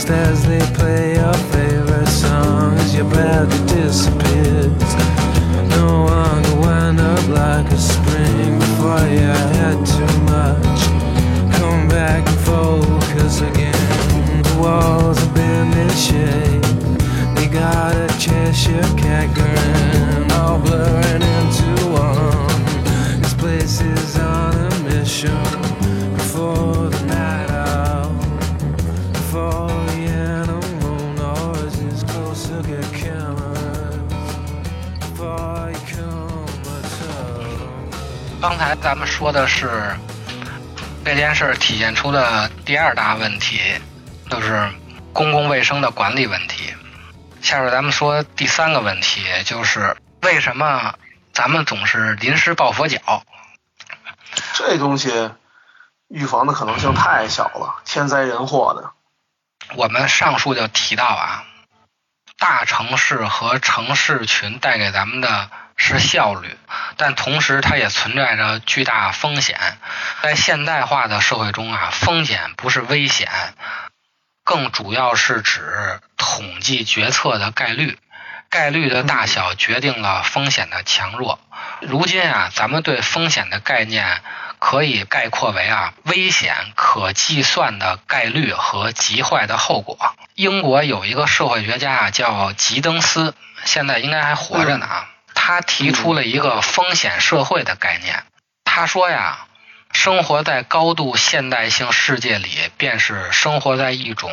just as they play your favorite songs. your body disappears. No can wind up like a spring before you had too much. Come back and focus again. The walls have been in shape. They got a Cheshire cat grin, all blurring into one. This place is on a mission 刚才咱们说的是这件事儿体现出的第二大问题，就是公共卫生的管理问题。下边咱们说第三个问题，就是为什么咱们总是临时抱佛脚？这东西预防的可能性太小了，天灾人祸的。我们上述就提到啊，大城市和城市群带给咱们的是效率，但同时它也存在着巨大风险。在现代化的社会中啊，风险不是危险，更主要是指统计决策的概率。概率的大小决定了风险的强弱。如今啊，咱们对风险的概念可以概括为啊，危险可计算的概率和极坏的后果。英国有一个社会学家啊，叫吉登斯，现在应该还活着呢啊。他提出了一个风险社会的概念。他说呀，生活在高度现代性世界里，便是生活在一种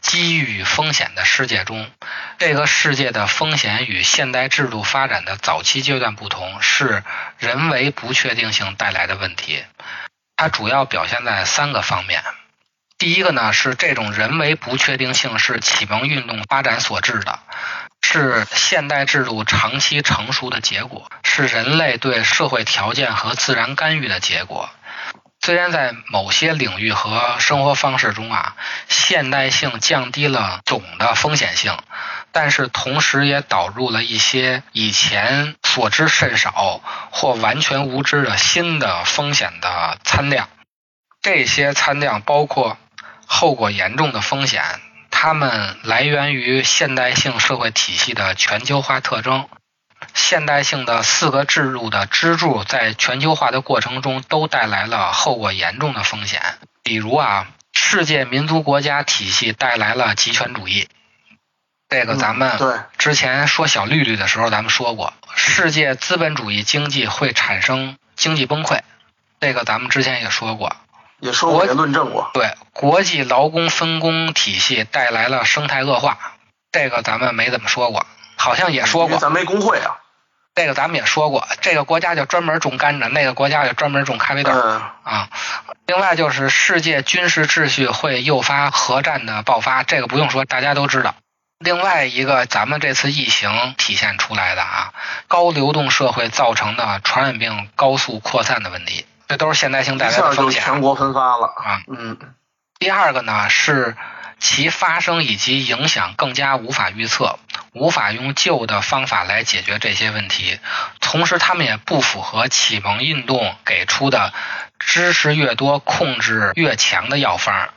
机遇与风险的世界中。这个世界的风险与现代制度发展的早期阶段不同，是人为不确定性带来的问题。它主要表现在三个方面。第一个呢，是这种人为不确定性是启蒙运动发展所致的，是现代制度长期成熟的结果，是人类对社会条件和自然干预的结果。虽然在某些领域和生活方式中啊，现代性降低了总的风险性，但是同时也导入了一些以前所知甚少或完全无知的新的风险的参量。这些参量包括后果严重的风险，它们来源于现代性社会体系的全球化特征。现代性的四个制度的支柱，在全球化的过程中都带来了后果严重的风险。比如啊，世界民族国家体系带来了极权主义。这个咱们之前说小绿绿的时候，咱们说过，世界资本主义经济会产生经济崩溃。这个咱们之前也说过。也说过也论证过。对，国际劳工分工体系带来了生态恶化。这个咱们没怎么说过，好像也说过。咱没工会啊。这个咱们也说过，这个国家就专门种甘蔗，那个国家就专门种咖啡豆、嗯，啊。另外就是世界军事秩序会诱发核战的爆发，这个不用说，大家都知道。另外一个，咱们这次疫情体现出来的啊，高流动社会造成的传染病高速扩散的问题，这都是现代性带来的风险。全国分发了。啊嗯，第二个呢是其发生以及影响更加无法预测，无法用旧的方法来解决这些问题。同时，他们也不符合启蒙运动给出的知识越多、控制越强的药方。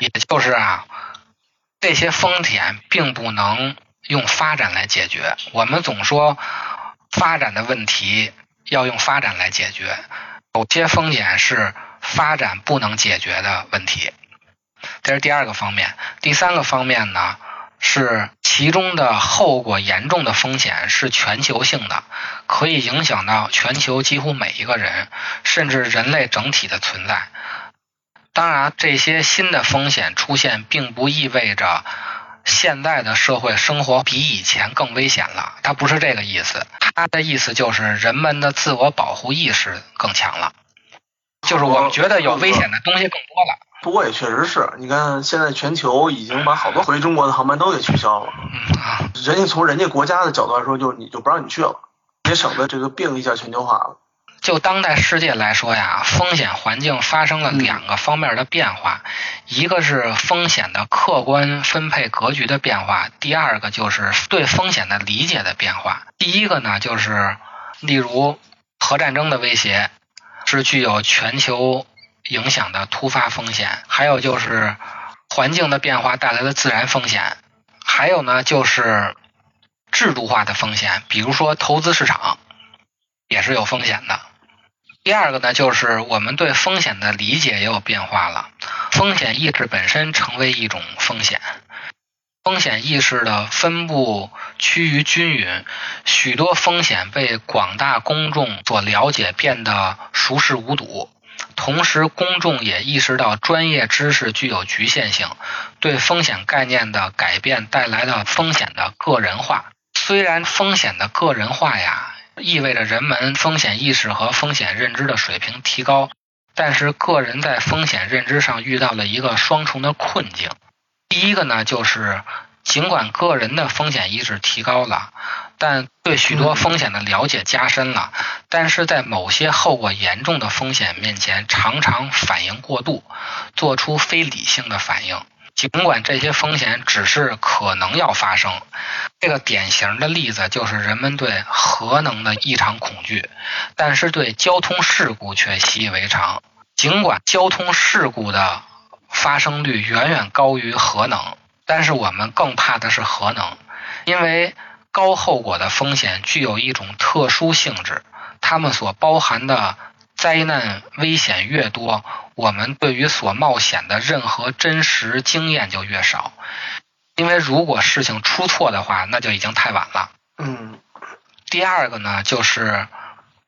也就是啊，这些风险并不能用发展来解决。我们总说发展的问题要用发展来解决，有些风险是发展不能解决的问题。这是第二个方面。第三个方面呢，是其中的后果严重的风险是全球性的，可以影响到全球几乎每一个人，甚至人类整体的存在。当然，这些新的风险出现，并不意味着现在的社会生活比以前更危险了，它不是这个意思。它的意思就是人们的自我保护意识更强了，就是我们觉得有危险的东西更多了。不过也确实是，你看现在全球已经把好多回中国的航班都给取消了。嗯啊，人家从人家国家的角度来说，就你就不让你去了，也省得这个病一下全球化了。就当代世界来说呀，风险环境发生了两个方面的变化，一个是风险的客观分配格局的变化，第二个就是对风险的理解的变化。第一个呢，就是例如核战争的威胁是具有全球影响的突发风险，还有就是环境的变化带来的自然风险，还有呢就是制度化的风险，比如说投资市场也是有风险的。第二个呢，就是我们对风险的理解也有变化了，风险意识本身成为一种风险，风险意识的分布趋于均匀，许多风险被广大公众所了解，变得熟视无睹。同时，公众也意识到专业知识具有局限性，对风险概念的改变带来了风险的个人化。虽然风险的个人化呀，意味着人们风险意识和风险认知的水平提高，但是个人在风险认知上遇到了一个双重的困境。第一个呢，就是尽管个人的风险意识提高了，但对许多风险的了解加深了，但是在某些后果严重的风险面前，常常反应过度，做出非理性的反应。尽管这些风险只是可能要发生，这个典型的例子就是人们对核能的异常恐惧，但是对交通事故却习以为常。尽管交通事故的发生率远远高于核能，但是我们更怕的是核能，因为高后果的风险具有一种特殊性质，它们所包含的灾难危险越多，我们对于所冒险的任何真实经验就越少。因为如果事情出错的话，那就已经太晚了。嗯第二个呢，就是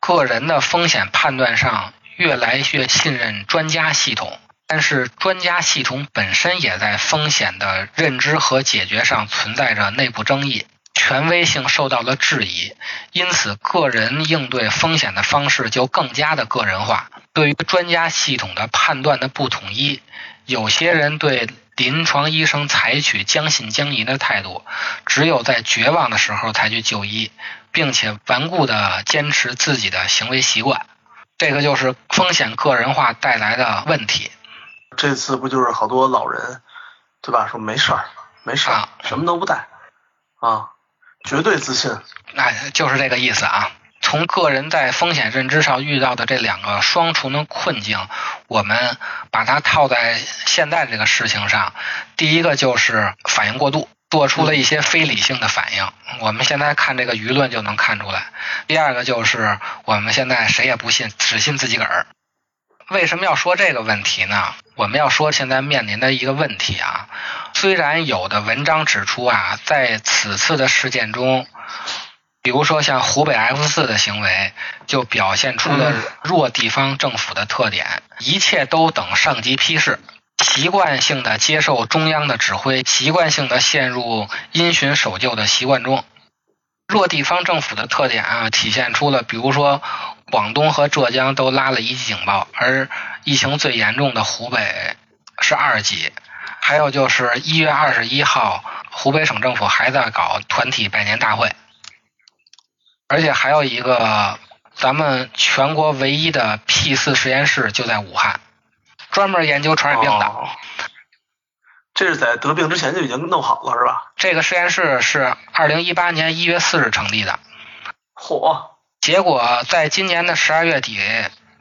个人的风险判断上越来越信任专家系统，但是专家系统本身也在风险的认知和解决上存在着内部争议，权威性受到了质疑，因此个人应对风险的方式就更加的个人化。对于专家系统的判断的不统一，有些人对临床医生采取将信将疑的态度，只有在绝望的时候才去就医，并且顽固的坚持自己的行为习惯。这个就是风险个人化带来的问题。这次不就是好多老人，对吧？说没事儿，没事儿啊，什么都不带，啊，绝对自信。哎，就是这个意思啊。从个人在风险认知上遇到的这两个双重的困境，我们把它套在现在这个事情上，第一个就是反应过度，做出了一些非理性的反应。我们现在看这个舆论就能看出来。第二个就是我们现在谁也不信，只信自己个儿。为什么要说这个问题呢？我们要说现在面临的一个问题啊，虽然有的文章指出啊，在此次的事件中，比如说像湖北 F 四的行为，就表现出了弱地方政府的特点，一切都等上级批示，习惯性的接受中央的指挥，习惯性的陷入因循守旧的习惯中。弱地方政府的特点啊，体现出了比如说广东和浙江都拉了一级警报，而疫情最严重的湖北是二级。还有就是一月二十一号，湖北省政府还在搞团体拜年大会，而且还有一个咱们全国唯一的 P 四实验室就在武汉，专门研究传染病的。哦这是在得病之前就已经弄好了是吧？这个实验室是二零一八年一月四日成立的，嚯，结果在今年的十二月底，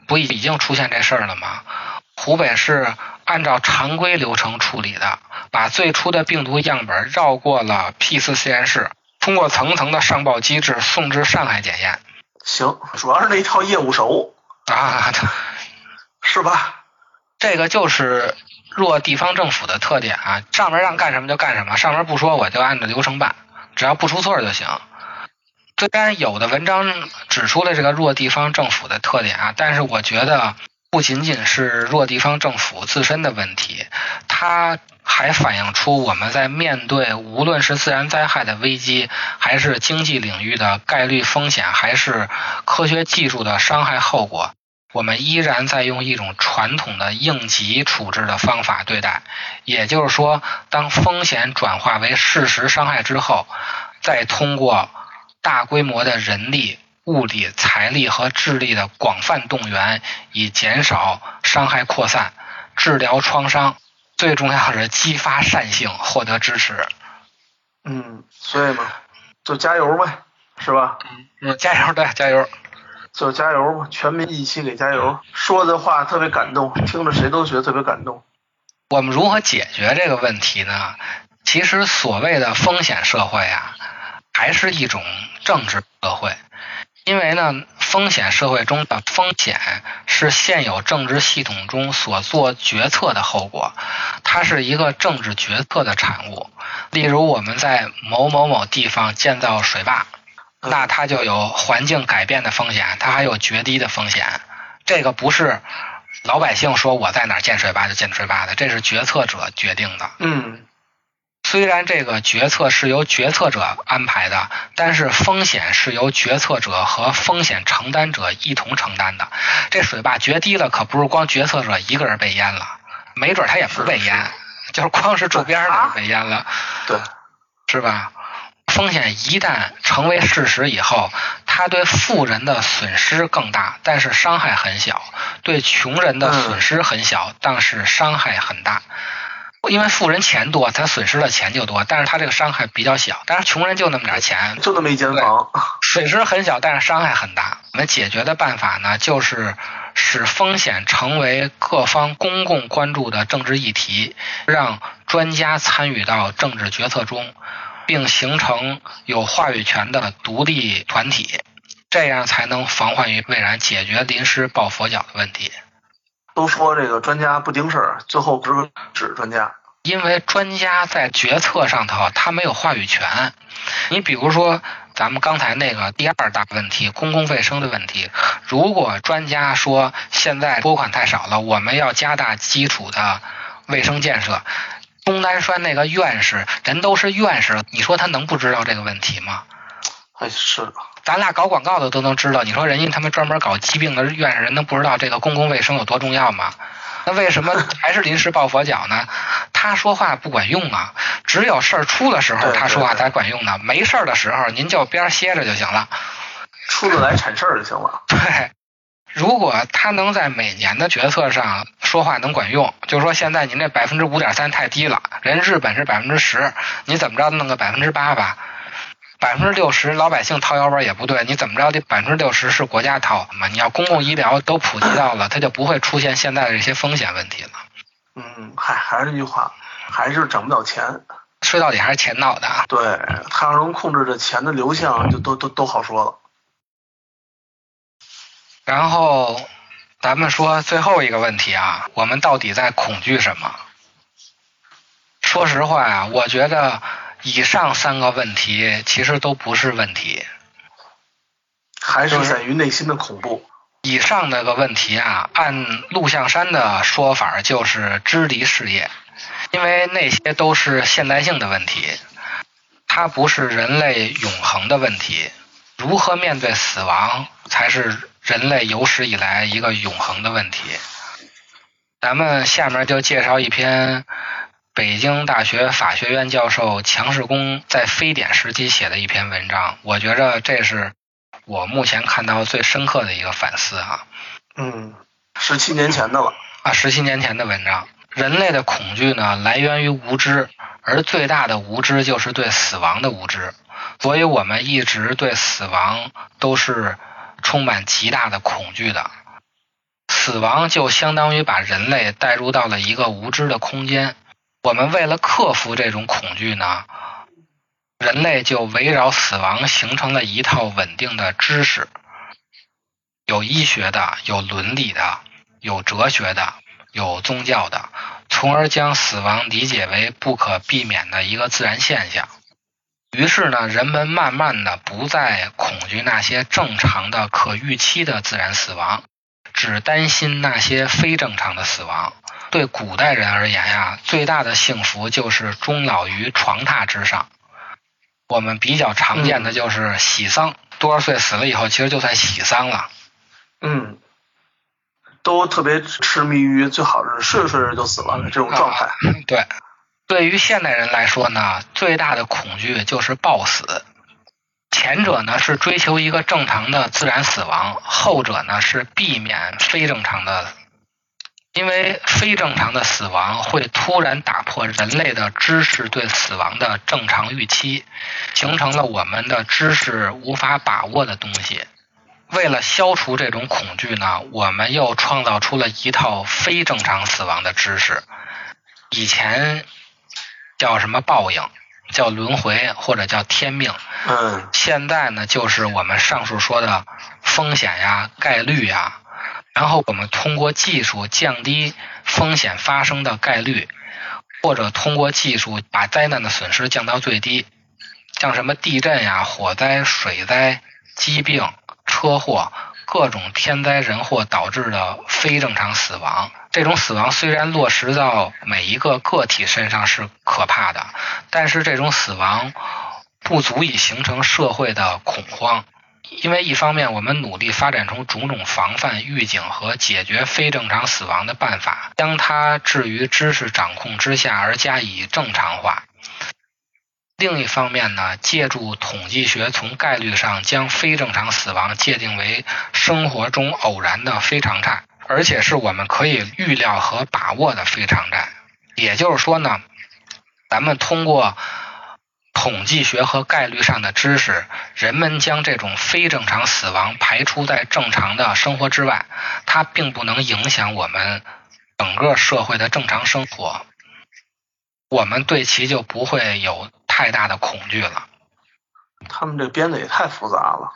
不已经出现这事儿了吗？湖北是按照常规流程处理的，把最初的病毒样本绕过了 P 四实验室，通过层层的上报机制送至上海检验。行，主要是那一套业务熟，啊，是吧？这个就是弱地方政府的特点啊，上面让干什么就干什么，上面不说我就按照流程办，只要不出错就行。虽然有的文章指出了这个弱地方政府的特点啊，但是我觉得不仅仅是弱地方政府自身的问题，它还反映出我们在面对无论是自然灾害的危机，还是经济领域的概率风险，还是科学技术的伤害后果，我们依然在用一种传统的应急处置的方法对待。也就是说，当风险转化为事实伤害之后，再通过大规模的人力、物力、财力和智力的广泛动员，以减少伤害扩散、治疗创伤，最重要是激发善性，获得支持。嗯，所以嘛，就加油呗，是吧？嗯，加油，对，加油。就加油吧，全民一起给加油。说的话特别感动，听着谁都觉得特别感动。我们如何解决这个问题呢？其实所谓的风险社会啊，还是一种政治社会，因为呢，风险社会中的风险是现有政治系统中所做决策的后果，它是一个政治决策的产物。例如，我们在某某某地方建造水坝。那它就有环境改变的风险，它还有决堤的风险。这个不是老百姓说我在哪儿建水坝就建水坝的，这是决策者决定的。嗯，虽然这个决策是由决策者安排的，但是风险是由决策者和风险承担者一同承担的。这水坝决堤了，可不是光决策者一个人被淹了，没准他也不被淹，就是光是周边的人被淹了，对，是吧？风险一旦成为事实以后，它对富人的损失更大，但是伤害很小；对穷人的损失很小，但是伤害很大。因为富人钱多，他损失的钱就多，但是他这个伤害比较小。但是穷人就那么点钱，就那么一间房，损失很小，但是伤害很大。我们解决的办法呢，就是使风险成为各方公共关注的政治议题，让专家参与到政治决策中。并形成有话语权的独立团体，这样才能防患于未然，解决临时抱佛脚的问题。都说这个专家不顶事儿，最后不是指专家，因为专家在决策上头他没有话语权。你比如说，咱们刚才那个第二大问题，公共卫生的问题，如果专家说现在拨款太少了，我们要加大基础的卫生建设。钟南山那个院士，人都是院士，你说他能不知道这个问题吗？哎，是。咱俩搞广告的都能知道，你说人家他们专门搞疾病的院士，人能不知道这个公共卫生有多重要吗？那为什么 还是临时抱佛脚呢？他说话不管用啊，只有事儿出的时候他说话才管用呢，没事儿的时候您就边歇着就行了。出得来铲事儿就行了。对。如果他能在每年的决策上说话能管用，就是说现在您这百分之五点三太低了，人日本是百分之十，你怎么着弄个百分之八吧？百分之六十老百姓掏腰包也不对，你怎么着得百分之六十是国家掏嘛？你要公共医疗都普及到了，它就不会出现现在的这些风险问题了。嗯，还还是那句话，还是挣不到钱，说到底还是钱闹的。对，他要能控制着钱的流向，就都都都好说了。然后，咱们说最后一个问题啊，我们到底在恐惧什么？说实话啊，我觉得以上三个问题其实都不是问题，还是在于内心的恐怖。以上那个问题啊，按陆象山的说法就是支离事业，因为那些都是现代性的问题，它不是人类永恒的问题。如何面对死亡才是？人类有史以来一个永恒的问题。咱们下面就介绍一篇北京大学法学院教授强世功在非典时期写的一篇文章。我觉着这是我目前看到最深刻的一个反思啊。嗯，十七年前的了啊，十七年前的文章。人类的恐惧呢，来源于无知，而最大的无知就是对死亡的无知。所以我们一直对死亡都是。充满极大的恐惧的死亡，就相当于把人类带入到了一个无知的空间。我们为了克服这种恐惧呢，人类就围绕死亡形成了一套稳定的知识，有医学的，有伦理的，有哲学的，有宗教的，从而将死亡理解为不可避免的一个自然现象。于是呢，人们慢慢的不再恐惧那些正常的、可预期的自然死亡，只担心那些非正常的死亡。对古代人而言呀，最大的幸福就是终老于床榻之上。我们比较常见的就是喜丧，多少岁死了以后，其实就算喜丧了。嗯。都特别痴迷于最好是睡着睡着就死了的这种状态。对，对于现代人来说呢，最大的恐惧就是暴死。前者呢是追求一个正常的自然死亡，后者呢是避免非正常的，因为非正常的死亡会突然打破人类的知识对死亡的正常预期，形成了我们的知识无法把握的东西。为了消除这种恐惧呢，我们又创造出了一套非正常死亡的知识。以前叫什么报应，叫轮回，或者叫天命。嗯现在呢，就是我们上述说的风险呀、概率呀，然后我们通过技术降低风险发生的概率，或者通过技术把灾难的损失降到最低，像什么地震呀、火灾、水灾、疾病、车祸。各种天灾人祸导致的非正常死亡，这种死亡虽然落实到每一个个体身上是可怕的，但是这种死亡不足以形成社会的恐慌，因为一方面我们努力发展出种种防范、预警和解决非正常死亡的办法，将它置于知识掌控之下而加以正常化。另一方面呢，借助统计学从概率上将非正常死亡界定为生活中偶然的非常态，而且是我们可以预料和把握的非常态。也就是说呢，咱们通过统计学和概率上的知识，人们将这种非正常死亡排除在正常的生活之外，它并不能影响我们整个社会的正常生活，我们对其就不会有太大的恐惧了。他们这编的也太复杂了。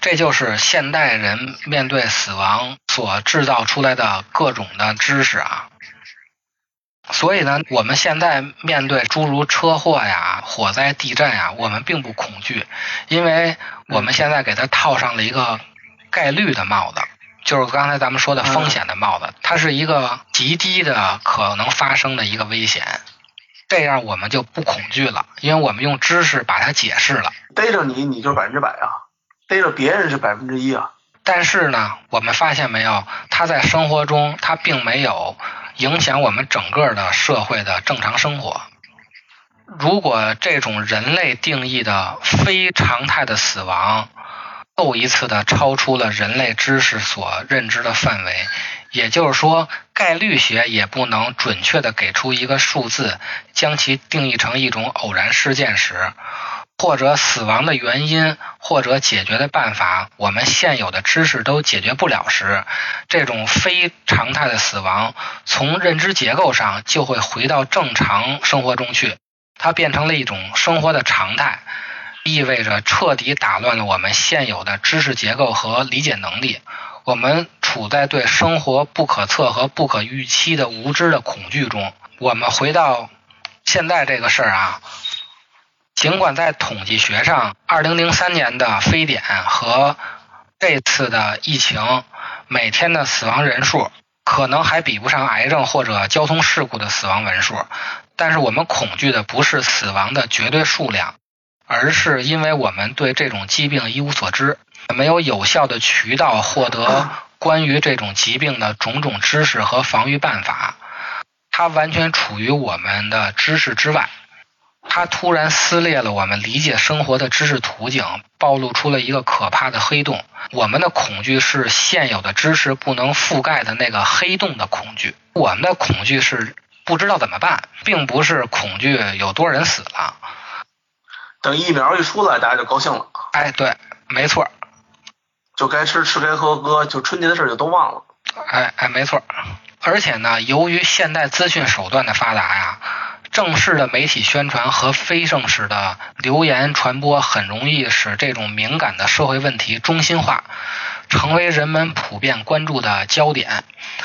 这就是现代人面对死亡所制造出来的各种的知识啊。所以呢，我们现在面对诸如车祸呀、火灾、地震呀，我们并不恐惧，因为我们现在给它套上了一个概率的帽子，就是刚才咱们说的风险的帽子，它是一个极低的可能发生的一个危险，这样我们就不恐惧了，因为我们用知识把它解释了。逮着你，你就是百分之百啊；逮着别人是百分之一啊。但是呢，我们发现没有，他在生活中他并没有影响我们整个的社会的正常生活。如果这种人类定义的非常态的死亡又一次的超出了人类知识所认知的范围，也就是说，概率学也不能准确的给出一个数字，将其定义成一种偶然事件时，或者死亡的原因或者解决的办法，我们现有的知识都解决不了时，这种非常态的死亡从认知结构上就会回到正常生活中去，它变成了一种生活的常态，意味着彻底打乱了我们现有的知识结构和理解能力。我们处在对生活不可测和不可预期的无知的恐惧中。我们回到现在这个事儿啊，尽管在统计学上，二零零三年的非典和这次的疫情每天的死亡人数可能还比不上癌症或者交通事故的死亡人数，但是我们恐惧的不是死亡的绝对数量，而是因为我们对这种疾病一无所知，没有有效的渠道获得关于这种疾病的种种知识和防御办法，它完全处于我们的知识之外。它突然撕裂了我们理解生活的知识途径，暴露出了一个可怕的黑洞。我们的恐惧是现有的知识不能覆盖的那个黑洞的恐惧，我们的恐惧是不知道怎么办，并不是恐惧有多少人死了。等疫苗一出来，大家就高兴了，哎，对，没错，就该吃吃该喝喝，就春节的事儿就都忘了。哎哎，没错。而且呢，由于现代资讯手段的发达呀。正式的媒体宣传和非正式的流言传播很容易使这种敏感的社会问题中心化，成为人们普遍关注的焦点，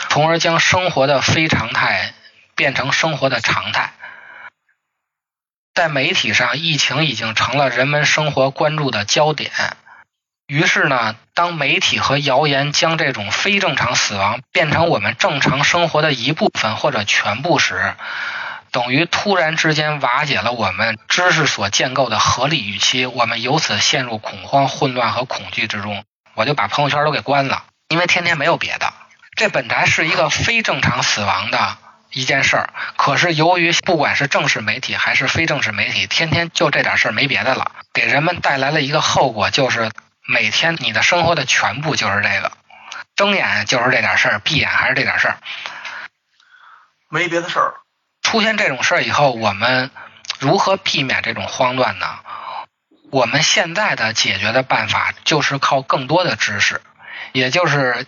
从而将生活的非常态变成生活的常态。在媒体上，疫情已经成了人们生活关注的焦点。于是呢，当媒体和谣言将这种非正常死亡变成我们正常生活的一部分或者全部时，等于突然之间瓦解了我们知识所建构的合理预期，我们由此陷入恐慌、混乱和恐惧之中。我就把朋友圈都给关了，因为天天没有别的，这本来是一个非正常死亡的一件事儿，可是由于不管是正式媒体还是非正式媒体，天天就这点事儿没别的了，给人们带来了一个后果，就是每天你的生活的全部就是这个，睁眼就是这点事儿，闭眼还是这点事儿。没别的事儿。出现这种事儿以后，我们如何避免这种慌乱呢？我们现在的解决的办法就是靠更多的知识，也就是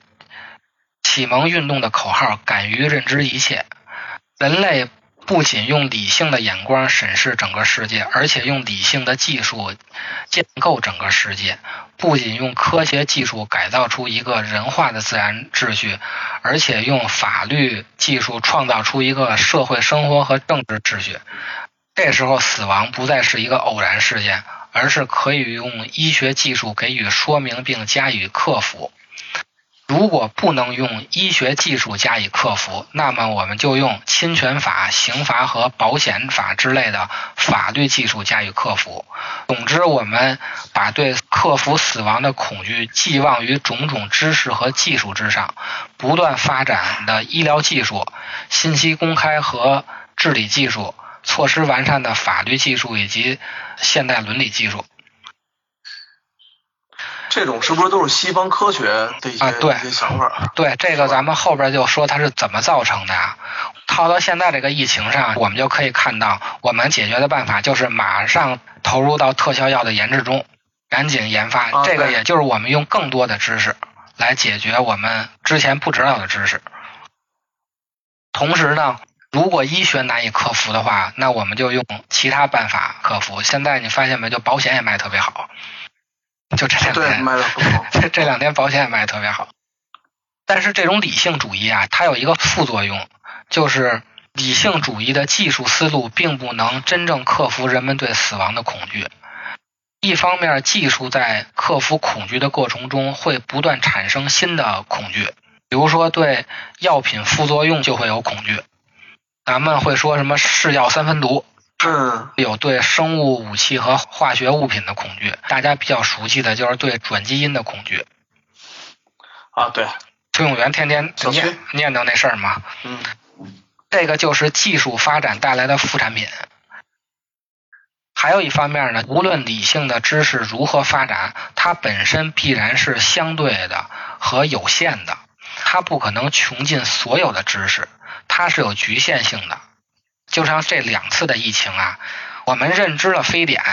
启蒙运动的口号“敢于认知一切”。人类不仅用理性的眼光审视整个世界，而且用理性的技术建构整个世界。不仅用科学技术改造出一个人化的自然秩序，而且用法律技术创造出一个社会生活和政治秩序。这时候，死亡不再是一个偶然事件，而是可以用医学技术给予说明并加以克服。如果不能用医学技术加以克服，那么我们就用侵权法、刑罚和保险法之类的法律技术加以克服。总之，我们把对克服死亡的恐惧寄望于种种知识和技术之上，不断发展的医疗技术、信息公开和治理技术、措施完善的法律技术以及现代伦理技术。这种是不是都是西方科学的一些、啊对一些想法？对，这个咱们后边就说它是怎么造成的呀。套到现在这个疫情上，我们就可以看到，我们解决的办法就是马上投入到特效药的研制中，赶紧研发。啊这个也就是我们用更多的知识来解决我们之前不知道的知识。同时呢，如果医学难以克服的话，那我们就用其他办法克服。现在你发现没？就保险也卖特别好，就这两对，天。卖的不错。这 这两天保险也卖得特别好。但是这种理性主义啊，它有一个副作用，就是理性主义的技术思路并不能真正克服人们对死亡的恐惧。一方面，技术在克服恐惧的过程中会不断产生新的恐惧，比如说对药品副作用就会有恐惧。咱们会说什么是药三分毒，嗯，有对生物武器和化学物品的恐惧，大家比较熟悉的就是对转基因的恐惧。啊，对，崔永元天天念念叨那事儿嘛，嗯，这个就是技术发展带来的副产品。还有一方面呢，无论理性的知识如何发展，它本身必然是相对的和有限的，它不可能穷尽所有的知识，它是有局限性的。就像这两次的疫情啊，我们认知了非典，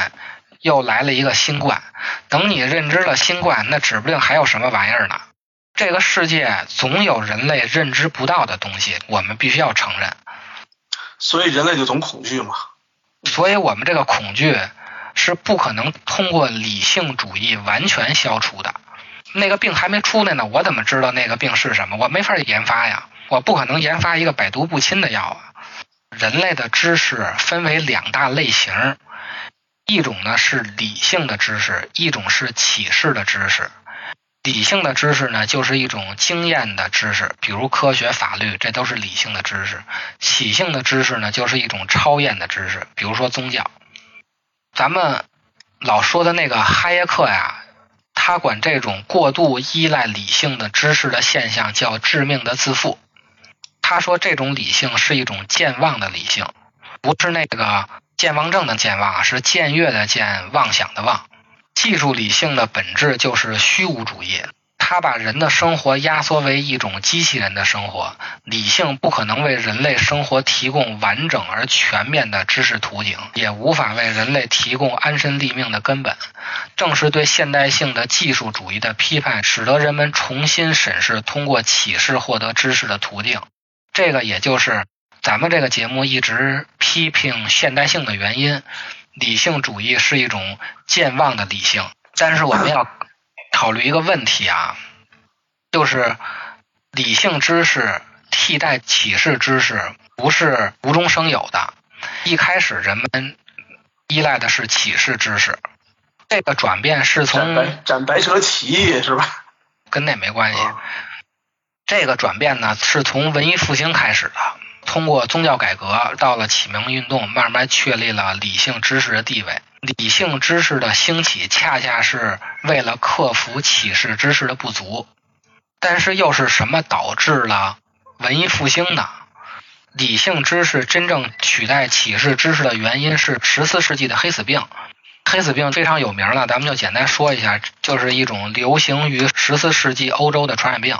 又来了一个新冠。等你认知了新冠，那指不定还有什么玩意儿呢。这个世界总有人类认知不到的东西，我们必须要承认。所以人类就总恐惧嘛。所以我们这个恐惧是不可能通过理性主义完全消除的。那个病还没出来呢，我怎么知道那个病是什么？我没法研发呀，我不可能研发一个百毒不侵的药啊。人类的知识分为两大类型，一种呢是理性的知识，一种是启示的知识。理性的知识呢，就是一种经验的知识，比如科学、法律，这都是理性的知识。启性的知识呢，就是一种超验的知识，比如说宗教。咱们老说的那个哈耶克呀，他管这种过度依赖理性的知识的现象叫致命的自负。他说这种理性是一种健忘的理性，不是那个健忘症的健忘，是僭越的健，妄想的妄。技术理性的本质就是虚无主义，它把人的生活压缩为一种机器人的生活。理性不可能为人类生活提供完整而全面的知识图景，也无法为人类提供安身立命的根本。正是对现代性的技术主义的批判，使得人们重新审视通过启示获得知识的途径。这个也就是咱们这个节目一直批评现代性的原因。理性主义是一种健忘的理性，但是我们要考虑一个问题啊，就是理性知识替代启示知识不是无中生有的。一开始人们依赖的是启示知识，这个转变是从斩白蛇起义是吧？跟那没关系。啊这个转变呢，是从文艺复兴开始的，通过宗教改革，到了启蒙运动，慢慢确立了理性知识的地位。理性知识的兴起，恰恰是为了克服启示知识的不足。但是又是什么导致了文艺复兴呢？理性知识真正取代启示知识的原因是十四世纪的黑死病。黑死病非常有名了，咱们就简单说一下，就是一种流行于十四世纪欧洲的传染病。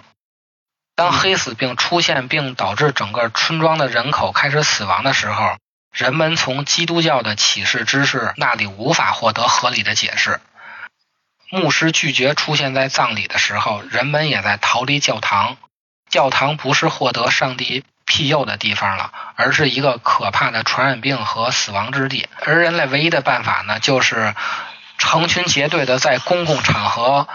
当黑死病出现并导致整个村庄的人口开始死亡的时候，人们从基督教的启示知识那里无法获得合理的解释。牧师拒绝出现在葬礼的时候，人们也在逃离教堂。教堂不是获得上帝庇佑的地方了，而是一个可怕的传染病和死亡之地。而人类唯一的办法呢，就是成群结队的在公共场合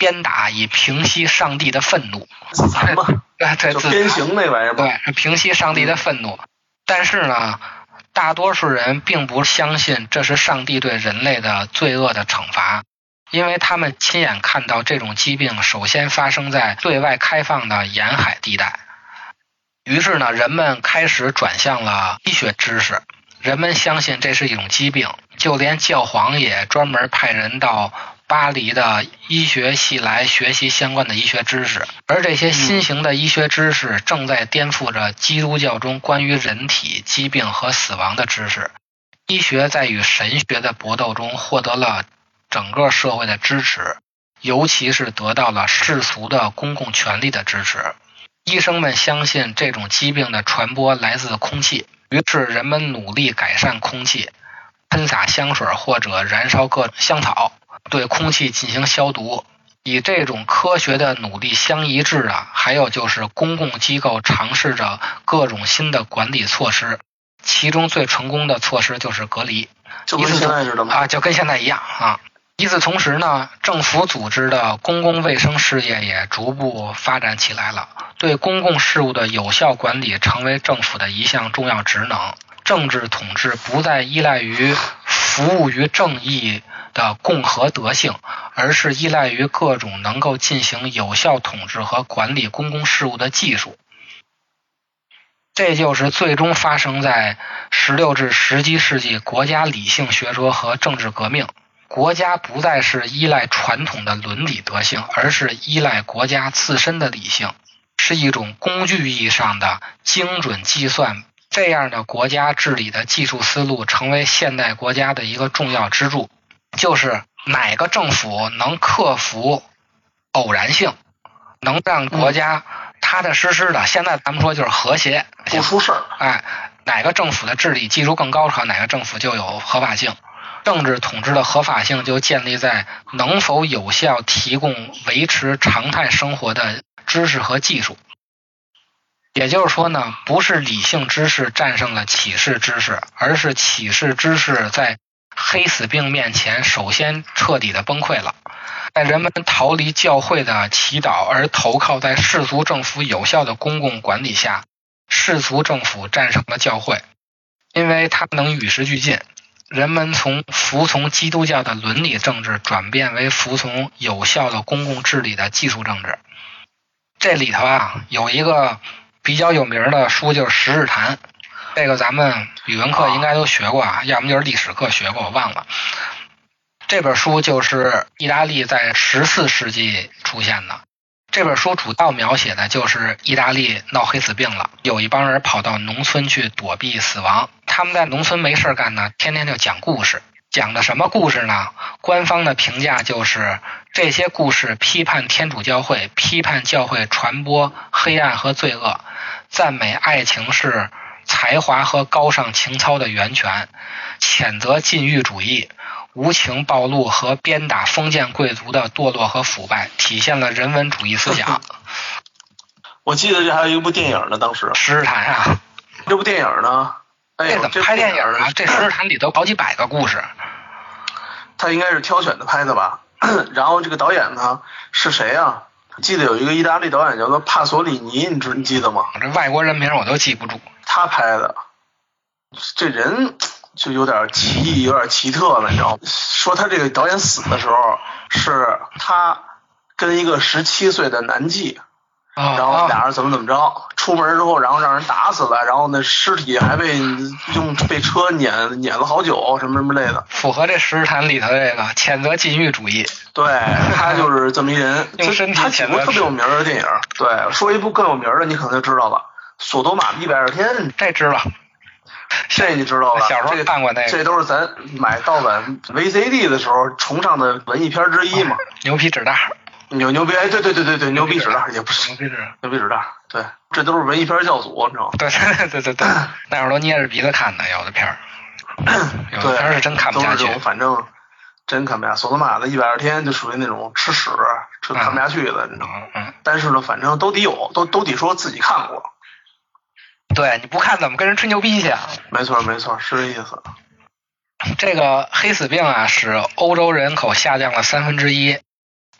鞭打，以平息上帝的愤怒。自残嘛，对鞭刑那玩意儿。对，平息上帝的愤怒。但是呢，大多数人并不相信这是上帝对人类的罪恶的惩罚，因为他们亲眼看到这种疾病首先发生在对外开放的沿海地带。于是呢，人们开始转向了医学知识。人们相信这是一种疾病，就连教皇也专门派人到巴黎的医学系来学习相关的医学知识。而这些新型的医学知识正在颠覆着基督教中关于人体疾病和死亡的知识。医学在与神学的搏斗中获得了整个社会的支持，尤其是得到了世俗的公共权力的支持。医生们相信这种疾病的传播来自空气，于是人们努力改善空气，喷洒香水或者燃烧各香草，对空气进行消毒。以这种科学的努力相一致的，还有就是公共机构尝试着各种新的管理措施，其中最成功的措施就是隔离。就跟现在似的吗。啊，就跟现在一样啊。与此同时呢，政府组织的公共卫生事业也逐步发展起来了。对公共事务的有效管理成为政府的一项重要职能。政治统治不再依赖于服务于正义的共和德性，而是依赖于各种能够进行有效统治和管理公共事务的技术。这就是最终发生在十六至十七世纪国家理性学说和政治革命。国家不再是依赖传统的伦理德性，而是依赖国家自身的理性，是一种工具意义上的精准计算。这样的国家治理的技术思路成为现代国家的一个重要支柱，就是哪个政府能克服偶然性，能让国家踏踏实实的。现在咱们说就是和谐，不出事儿。哎，哪个政府的治理技术更高超，哪个政府就有合法性。政治统治的合法性就建立在能否有效提供维持常态生活的知识和技术。也就是说呢，不是理性知识战胜了启示知识，而是启示知识在黑死病面前首先彻底的崩溃了。在人们逃离教会的祈祷而投靠在世俗政府有效的公共管理下，世俗政府战胜了教会，因为它能与时俱进。人们从服从基督教的伦理政治转变为服从有效的公共治理的技术政治。这里头啊有一个比较有名的书，就是《十日谈》。这个咱们语文课应该都学过啊，要么就是历史课学过，我忘了。这本书就是意大利在十四世纪出现的。这本书主要描写的就是意大利闹黑死病了，有一帮人跑到农村去躲避死亡。他们在农村没事干呢，天天就讲故事。讲的什么故事呢？官方的评价就是这些故事批判天主教会，批判教会传播黑暗和罪恶，赞美爱情是才华和高尚情操的源泉，谴责禁欲主义。无情暴露和鞭打封建贵族的堕落和腐败，体现了人文主义思想。我记得这还有一部电影呢，当时《十日谈》啊，这部电影呢，哎，怎么拍电影影啊？这《十日谈》里头好几百个故事。他应该是挑选的拍的吧？然后这个导演呢是谁啊？记得有一个意大利导演叫做帕索里尼，你知你记得吗？这外国人名我都记不住。他拍的，这人就有点奇异，有点奇特了，你知道吗？说他这个导演死的时候，是他跟一个十七岁的男妓，啊然后啊俩人怎么怎么着，出门之后，然后让人打死了，然后那尸体还被用被车碾碾了好久，什么什么类的。符合这《十日谈》里头这个谴责禁欲主义。对他就是这么一人，用身体他几部特别有名的电影。对，说一部更有名的，你可能就知道了，《索多玛的一百二十天》。这知道，这你知道吧？小时候看过那个，这都是咱买盗版 VCD 的时候崇尚的文艺片之一嘛。牛皮纸袋。牛牛逼！哎，对对对对对，牛逼纸大也不是牛皮纸，牛逼纸大。对，这都是文艺片教祖，你知道吗？对对对对对，那会儿都捏着鼻子看的，有的片儿。有的片儿是真看不下去。反正真看不下去。索多玛的一百二十天就属于那种吃屎，吃看不下去的，你知道吗？嗯。但是呢，反正都得有，都都得说自己看过。对，你不看怎么跟人吹牛逼去啊？没错没错，是这意思。这个黑死病啊，使欧洲人口下降了三分之一。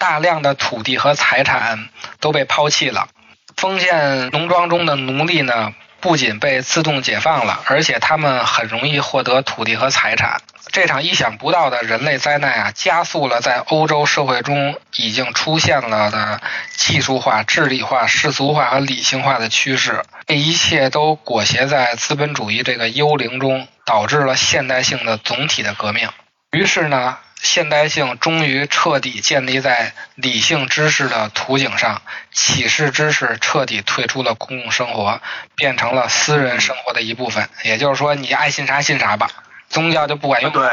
大量的土地和财产都被抛弃了，封建农庄中的奴隶呢，不仅被自动解放了，而且他们很容易获得土地和财产。这场意想不到的人类灾难啊，加速了在欧洲社会中已经出现了的技术化、治理化、世俗化和理性化的趋势。这一切都裹挟在资本主义这个幽灵中，导致了现代性的总体的革命。于是呢。现代性终于彻底建立在理性知识的图景上，启示知识彻底退出了公共生活，变成了私人生活的一部分。也就是说，你爱信啥信啥吧，宗教就不管用。对，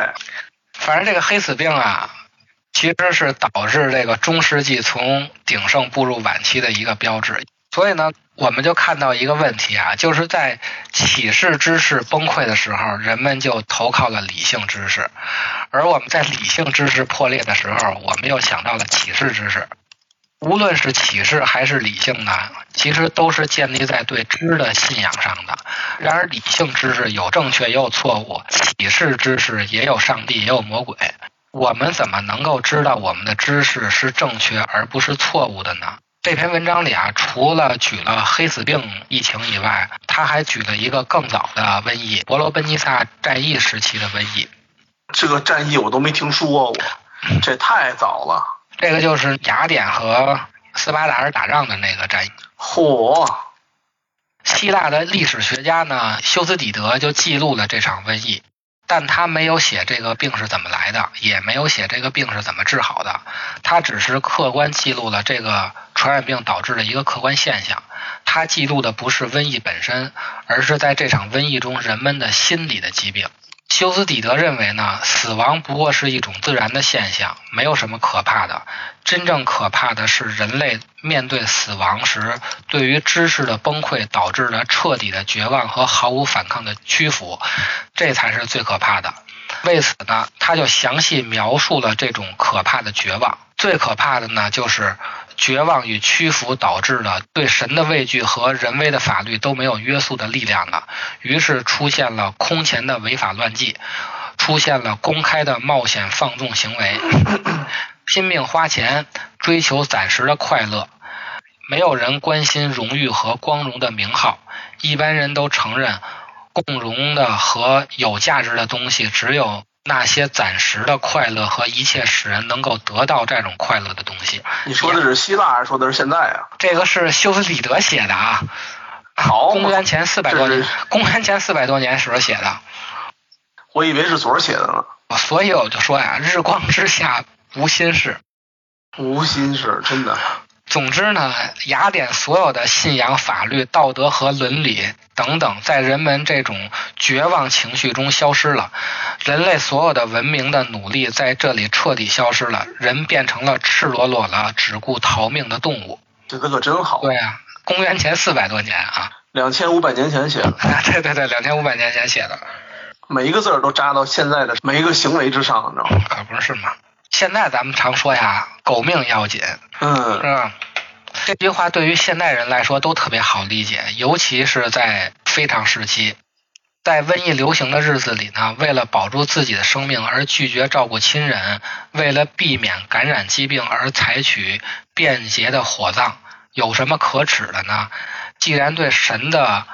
反正这个黑死病啊，其实是导致这个中世纪从鼎盛步入晚期的一个标志。所以呢，我们就看到一个问题啊，就是在启示知识崩溃的时候，人们就投靠了理性知识；而我们在理性知识破裂的时候，我们又想到了启示知识。无论是启示还是理性呢，其实都是建立在对知的信仰上的。然而，理性知识有正确也有错误，启示知识也有上帝也有魔鬼。我们怎么能够知道我们的知识是正确而不是错误的呢？这篇文章里啊，除了举了黑死病疫情以外，他还举了一个更早的瘟疫——伯罗奔尼撒战役时期的瘟疫。这个战役我都没听说过，这太早了。这个就是雅典和斯巴达人打仗的那个战役。嚯！希腊的历史学家呢，修斯底德就记录了这场瘟疫。但他没有写这个病是怎么来的，也没有写这个病是怎么治好的，他只是客观记录了这个传染病导致的一个客观现象。他记录的不是瘟疫本身，而是在这场瘟疫中人们的心理的疾病。休斯底德认为呢，死亡不过是一种自然的现象，没有什么可怕的。真正可怕的是人类面对死亡时，对于知识的崩溃导致的彻底的绝望和毫无反抗的屈服，这才是最可怕的。为此呢，他就详细描述了这种可怕的绝望。最可怕的呢，就是绝望与屈服导致的对神的畏惧和人为的法律都没有约束的力量了。于是出现了空前的违法乱纪，出现了公开的冒险放纵行为，拼命花钱追求暂时的快乐，没有人关心荣誉和光荣的名号。一般人都承认，共荣的和有价值的东西只有。那些暂时的快乐和一切使人能够得到这种快乐的东西。你说的是希腊还是说的是现在啊？这个是修斯底德写的啊。好。公元前四百多年，公元前四百多年时候写的。我以为是昨儿写的呢。所以我就说呀，日光之下无心事。无心事，真的。总之呢，雅典所有的信仰、法律、道德和伦理等等，在人们这种绝望情绪中消失了。人类所有的文明的努力在这里彻底消失了，人变成了赤裸裸的、只顾逃命的动物。这可真好。对啊，公元前四百多年啊。两千五百年前写的。对对对，两千五百年前写的。每一个字儿都扎到现在的每一个行为之上，你知道吗？可不是嘛。现在咱们常说呀，狗命要紧，嗯，是吧？这句话对于现代人来说都特别好理解，尤其是在非常时期，在瘟疫流行的日子里呢，为了保住自己的生命而拒绝照顾亲人，为了避免感染疾病而采取便捷的火葬，有什么可耻的呢？既然对神的。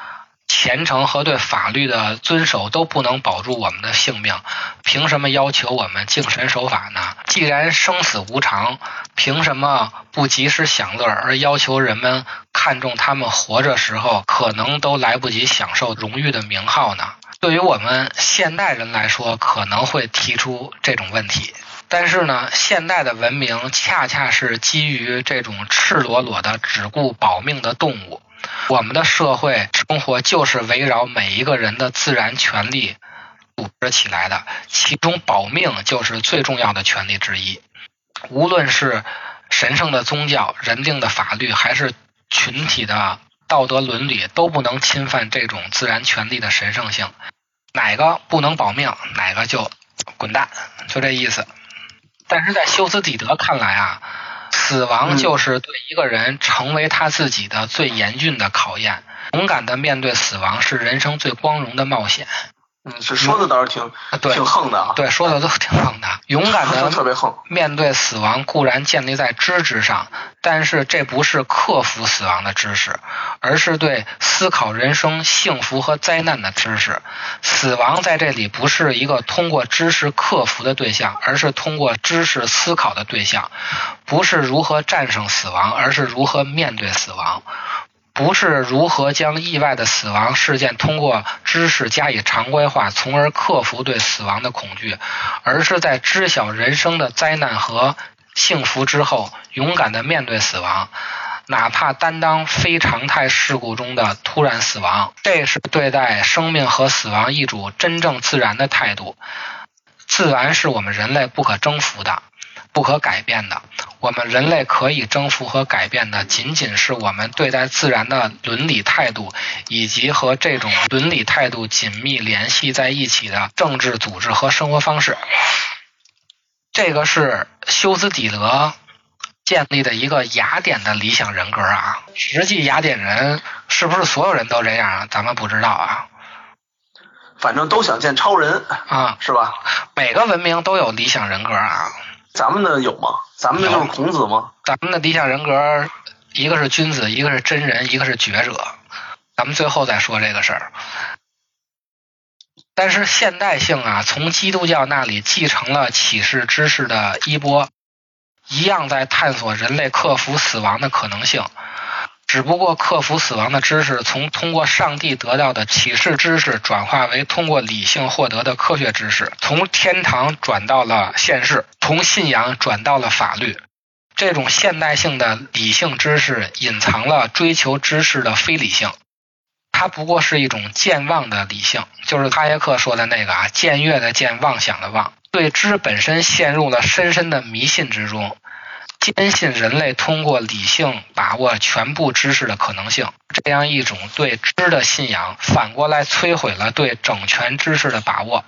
虔诚和对法律的遵守都不能保住我们的性命，凭什么要求我们敬神守法呢？既然生死无常，凭什么不及时享乐，而要求人们看重他们活着时候可能都来不及享受荣誉的名号呢？对于我们现代人来说，可能会提出这种问题。但是呢，现代的文明恰恰是基于这种赤裸裸的只顾保命的动物。我们的社会生活就是围绕每一个人的自然权利组织起来的，其中保命就是最重要的权利之一。无论是神圣的宗教、人定的法律，还是群体的道德伦理，都不能侵犯这种自然权利的神圣性。哪个不能保命，哪个就滚蛋，就这意思。但是在修斯底德看来啊，死亡就是对一个人成为他自己的最严峻的考验。勇敢的面对死亡是人生最光荣的冒险。嗯，是说的倒是挺对挺横的啊，对，说的都挺横的。勇敢的特别横。面对死亡固然建立在知识上，但是这不是克服死亡的知识，而是对思考人生幸福和灾难的知识。死亡在这里不是一个通过知识克服的对象，而是通过知识思考的对象。不是如何战胜死亡，而是如何面对死亡。不是如何将意外的死亡事件通过知识加以常规化，从而克服对死亡的恐惧，而是在知晓人生的灾难和幸福之后，勇敢的面对死亡，哪怕担当非常态事故中的突然死亡。这是对待生命和死亡一种真正自然的态度。自然是我们人类不可征服的。不可改变的，我们人类可以征服和改变的，仅仅是我们对待自然的伦理态度，以及和这种伦理态度紧密联系在一起的政治组织和生活方式。这个是修斯底德建立的一个雅典的理想人格啊。实际雅典人是不是所有人都这样啊？咱们不知道啊。反正都想见超人啊，是吧？每个文明都有理想人格啊。咱们的有吗？咱们的就是孔子吗？咱们的理想人格，一个是君子，一个是真人，一个是觉者。咱们最后再说这个事儿。但是现代性啊，从基督教那里继承了启示知识的衣钵，一样在探索人类克服死亡的可能性。只不过克服死亡的知识，从通过上帝得到的启示知识，转化为通过理性获得的科学知识，从天堂转到了现世，从信仰转到了法律。这种现代性的理性知识，隐藏了追求知识的非理性。它不过是一种健忘的理性，就是哈耶克说的那个啊，僭越的僭，妄想的妄，对知本身陷入了深深的迷信之中。坚信人类通过理性把握全部知识的可能性，这样一种对知的信仰，反过来摧毁了对整全知识的把握。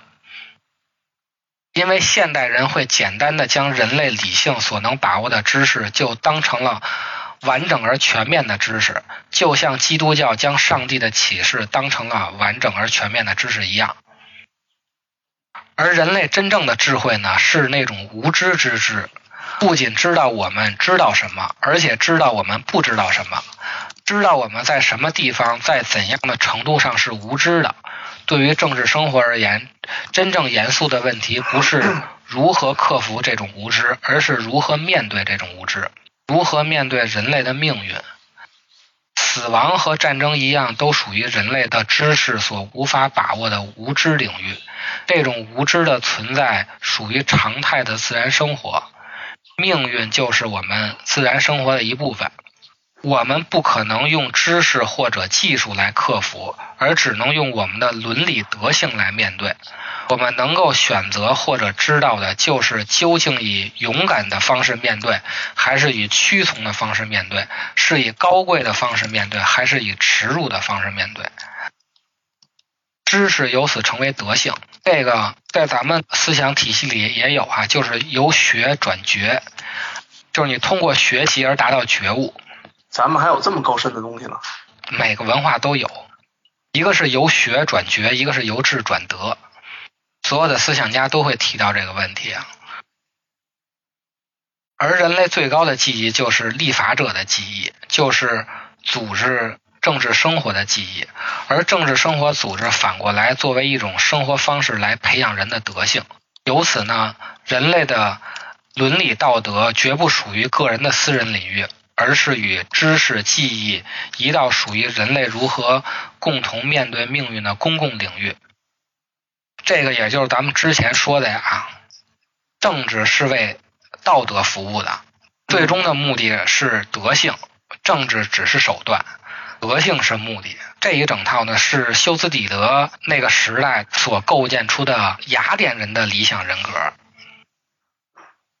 因为现代人会简单的将人类理性所能把握的知识，就当成了完整而全面的知识，就像基督教将上帝的启示当成了完整而全面的知识一样。而人类真正的智慧呢，是那种无知之知。不仅知道我们知道什么，而且知道我们不知道什么，知道我们在什么地方，在怎样的程度上是无知的。对于政治生活而言，真正严肃的问题不是如何克服这种无知，而是如何面对这种无知，如何面对人类的命运。死亡和战争一样，都属于人类的知识所无法把握的无知领域。这种无知的存在，属于常态的自然生活。命运就是我们自然生活的一部分，我们不可能用知识或者技术来克服，而只能用我们的伦理德性来面对。我们能够选择或者知道的，就是究竟以勇敢的方式面对，还是以屈从的方式面对；是以高贵的方式面对，还是以耻辱的方式面对。知识由此成为德性，这个在咱们思想体系里也有啊，就是由学转觉，就是你通过学习而达到觉悟。咱们还有这么高深的东西呢？每个文化都有，一个是由学转觉，一个是由智转德，所有的思想家都会提到这个问题啊。而人类最高的记忆就是立法者的记忆，就是组织。政治生活的记忆，而政治生活组织反过来作为一种生活方式来培养人的德性。由此呢，人类的伦理道德绝不属于个人的私人领域，而是与知识、记忆移到属于人类如何共同面对命运的公共领域。这个也就是咱们之前说的呀，政治是为道德服务的，最终的目的是德性，政治只是手段，德性是目的。这一整套呢，是修斯底德那个时代所构建出的雅典人的理想人格。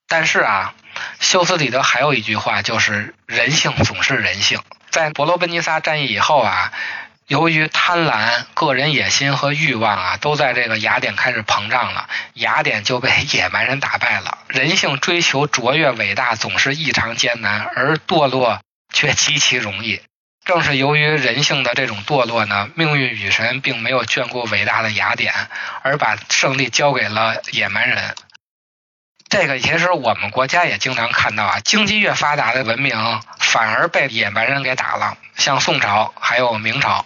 但是啊，修斯底德还有一句话，就是人性总是人性。在伯罗奔尼撒战役以后啊，由于贪婪、个人野心和欲望啊，都在这个雅典开始膨胀了，雅典就被野蛮人打败了。人性追求卓越伟大总是异常艰难，而堕落却极其容易。正是由于人性的这种堕落呢，命运女神并没有眷顾伟大的雅典，而把胜利交给了野蛮人。这个其实我们国家也经常看到啊，经济越发达的文明反而被野蛮人给打了，像宋朝还有明朝。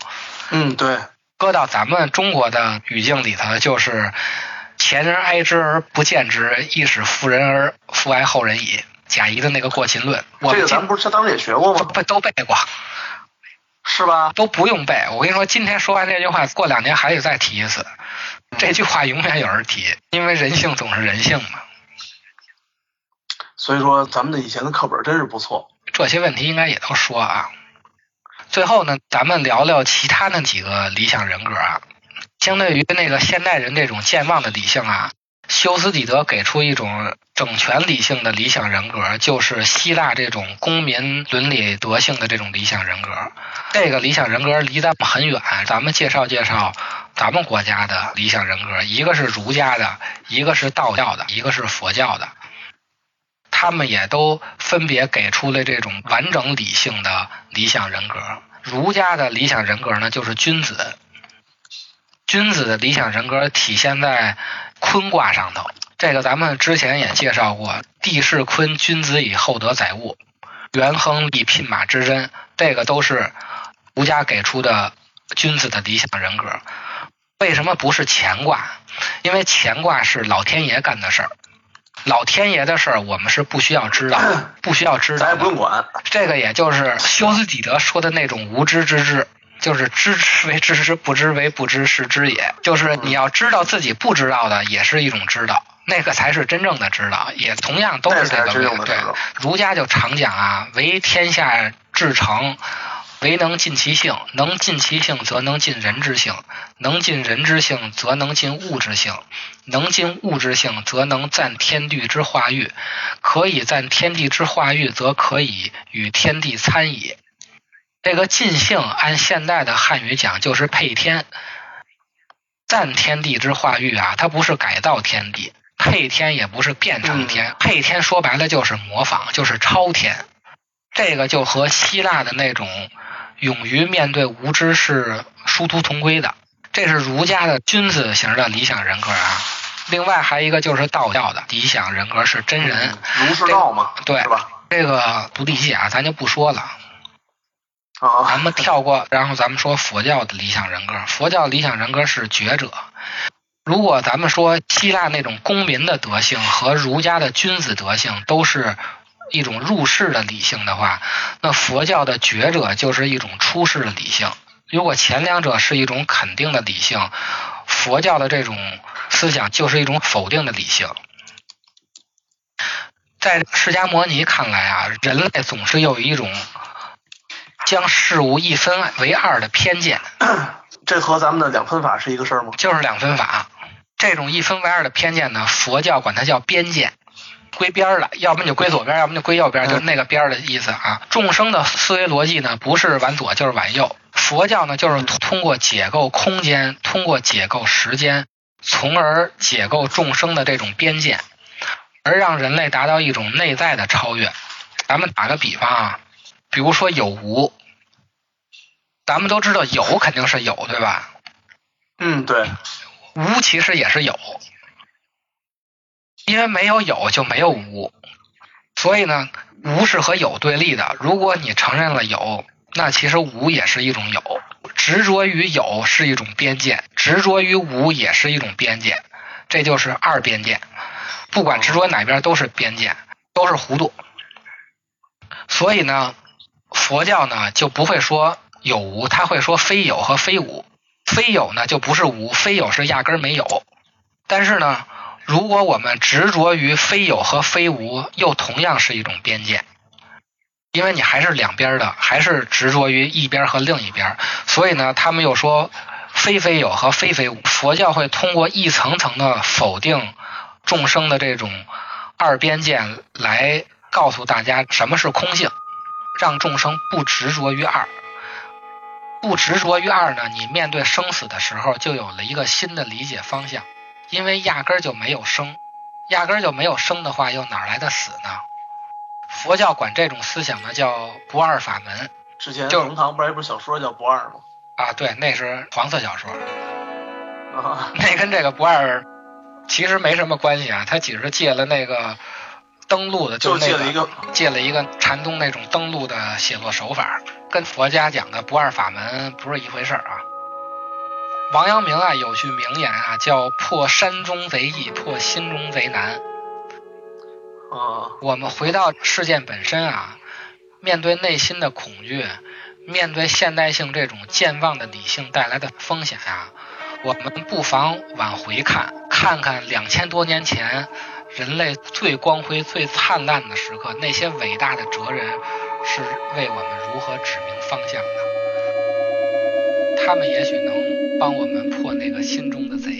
嗯，对，搁到咱们中国的语境里头，就是“前人哀之而不见之，亦使妇人而复哀后人矣”。贾谊的那个《过秦论》，这个咱们不是当时也学过吗？不都背过，是吧？都不用背。我跟你说，今天说完这句话，过两年还得再提一次。这句话永远有人提，因为人性总是人性嘛。所以说，咱们的以前的课本真是不错。这些问题应该也都说啊。最后呢，咱们聊聊其他那几个理想人格啊。相对于那个现代人这种健忘的理性啊，修斯底德给出一种整全理性的理想人格，就是希腊这种公民伦理德性的这种理想人格。这个理想人格离咱们很远，咱们介绍介绍咱们国家的理想人格，一个是儒家的，一个是道教的，一个是佛教的。他们也都分别给出了这种完整理性的理想人格。儒家的理想人格呢，就是君子。君子的理想人格体现在坤卦上头。这个咱们之前也介绍过，地势坤，君子以厚德载物，元亨利牝马之贞，这个都是儒家给出的君子的理想人格。为什么不是乾卦？因为乾卦是老天爷干的事儿。老天爷的事儿，我们是不需要知道，不需要知道，咱也不用管。这个也就是修斯底德说的那种无知之知，就是知之为知之，不知为不知，是知也。就是你要知道自己不知道的，也是一种知道，那个才是真正的知道，也同样都是这个。对，儒家就常讲啊，为天下至诚。唯能尽其性，能尽其性，则能尽人之性；能尽人之性，则能尽物之性；能尽物之性，则能赞天地之化育。可以赞天地之化育，则可以与天地参矣。这个尽兴，按现代的汉语讲，就是配天。赞天地之化育啊，它不是改造天地；配天也不是变成天。配天说白了就是模仿，就是超天。这个就和希腊的那种。勇于面对无知是殊途同归的，这是儒家的君子型的理想人格啊。另外还一个就是道教的理想人格是真人，儒释道嘛，对，是吧？这个不理解啊，咱就不说了。咱们跳过，然后咱们说佛教的理想人格。佛教理想人格是觉者。如果咱们说希腊那种公民的德性和儒家的君子德性都是。一种入世的理性的话，那佛教的觉者就是一种出世的理性。如果前两者是一种肯定的理性，佛教的这种思想就是一种否定的理性。在释迦摩尼看来啊，人类总是有一种将事物一分为二的偏见。这和咱们的两分法是一个事儿吗？就是两分法。这种一分为二的偏见呢，佛教管它叫边见。归边儿了，要么就归左边，要么就归右边，就是那个边儿的意思啊。众生的思维逻辑呢，不是往左就是往右。佛教呢，就是通过解构空间，通过解构时间，从而解构众生的这种边界，而让人类达到一种内在的超越。咱们打个比方啊，比如说有无，咱们都知道有肯定是有，对吧？嗯，对。无其实也是有。因为没有有就没有无，所以呢，无是和有对立的。如果你承认了有，那其实无也是一种有。执着于有是一种边界，执着于无也是一种边界，这就是二边界。不管执着哪边都是边界，都是糊涂。所以呢，佛教呢就不会说有无，他会说非有和非无。非有呢就不是无，非有是压根儿没有。但是呢。如果我们执着于非有和非无，又同样是一种边界，因为你还是两边的，还是执着于一边和另一边。所以呢，他们又说非非有和非非无。佛教会通过一层层的否定众生的这种二边界，来告诉大家什么是空性，让众生不执着于二。不执着于二呢，你面对生死的时候就有了一个新的理解方向，因为压根儿就没有生，压根儿就没有生的话，又哪来的死呢？佛教管这种思想呢叫不二法门之前就冯唐不是有一本小说叫《不二》吗？啊，对，那是黄色小说，啊，那跟这个不二其实没什么关系啊，他只是借了那个登录的，就是那借了一个借了一个禅宗那种登录的写作手法，跟佛家讲的不二法门不是一回事儿啊。王阳明啊有句名言啊，叫“破山中贼易，破心中贼难”。啊，我们回到事件本身啊，面对内心的恐惧，面对现代性这种健忘的理性带来的风险啊，我们不妨往回看，看看两千多年前人类最光辉、最灿烂的时刻，那些伟大的哲人是为我们如何指明方向的。他们也许能帮我们破那个心中的贼。